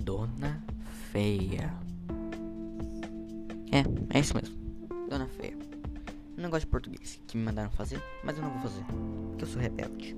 Dona Feia. É, é isso mesmo. Dona Feia. Um negócio de português que me mandaram fazer, mas eu não vou fazer. Porque eu sou rebelde.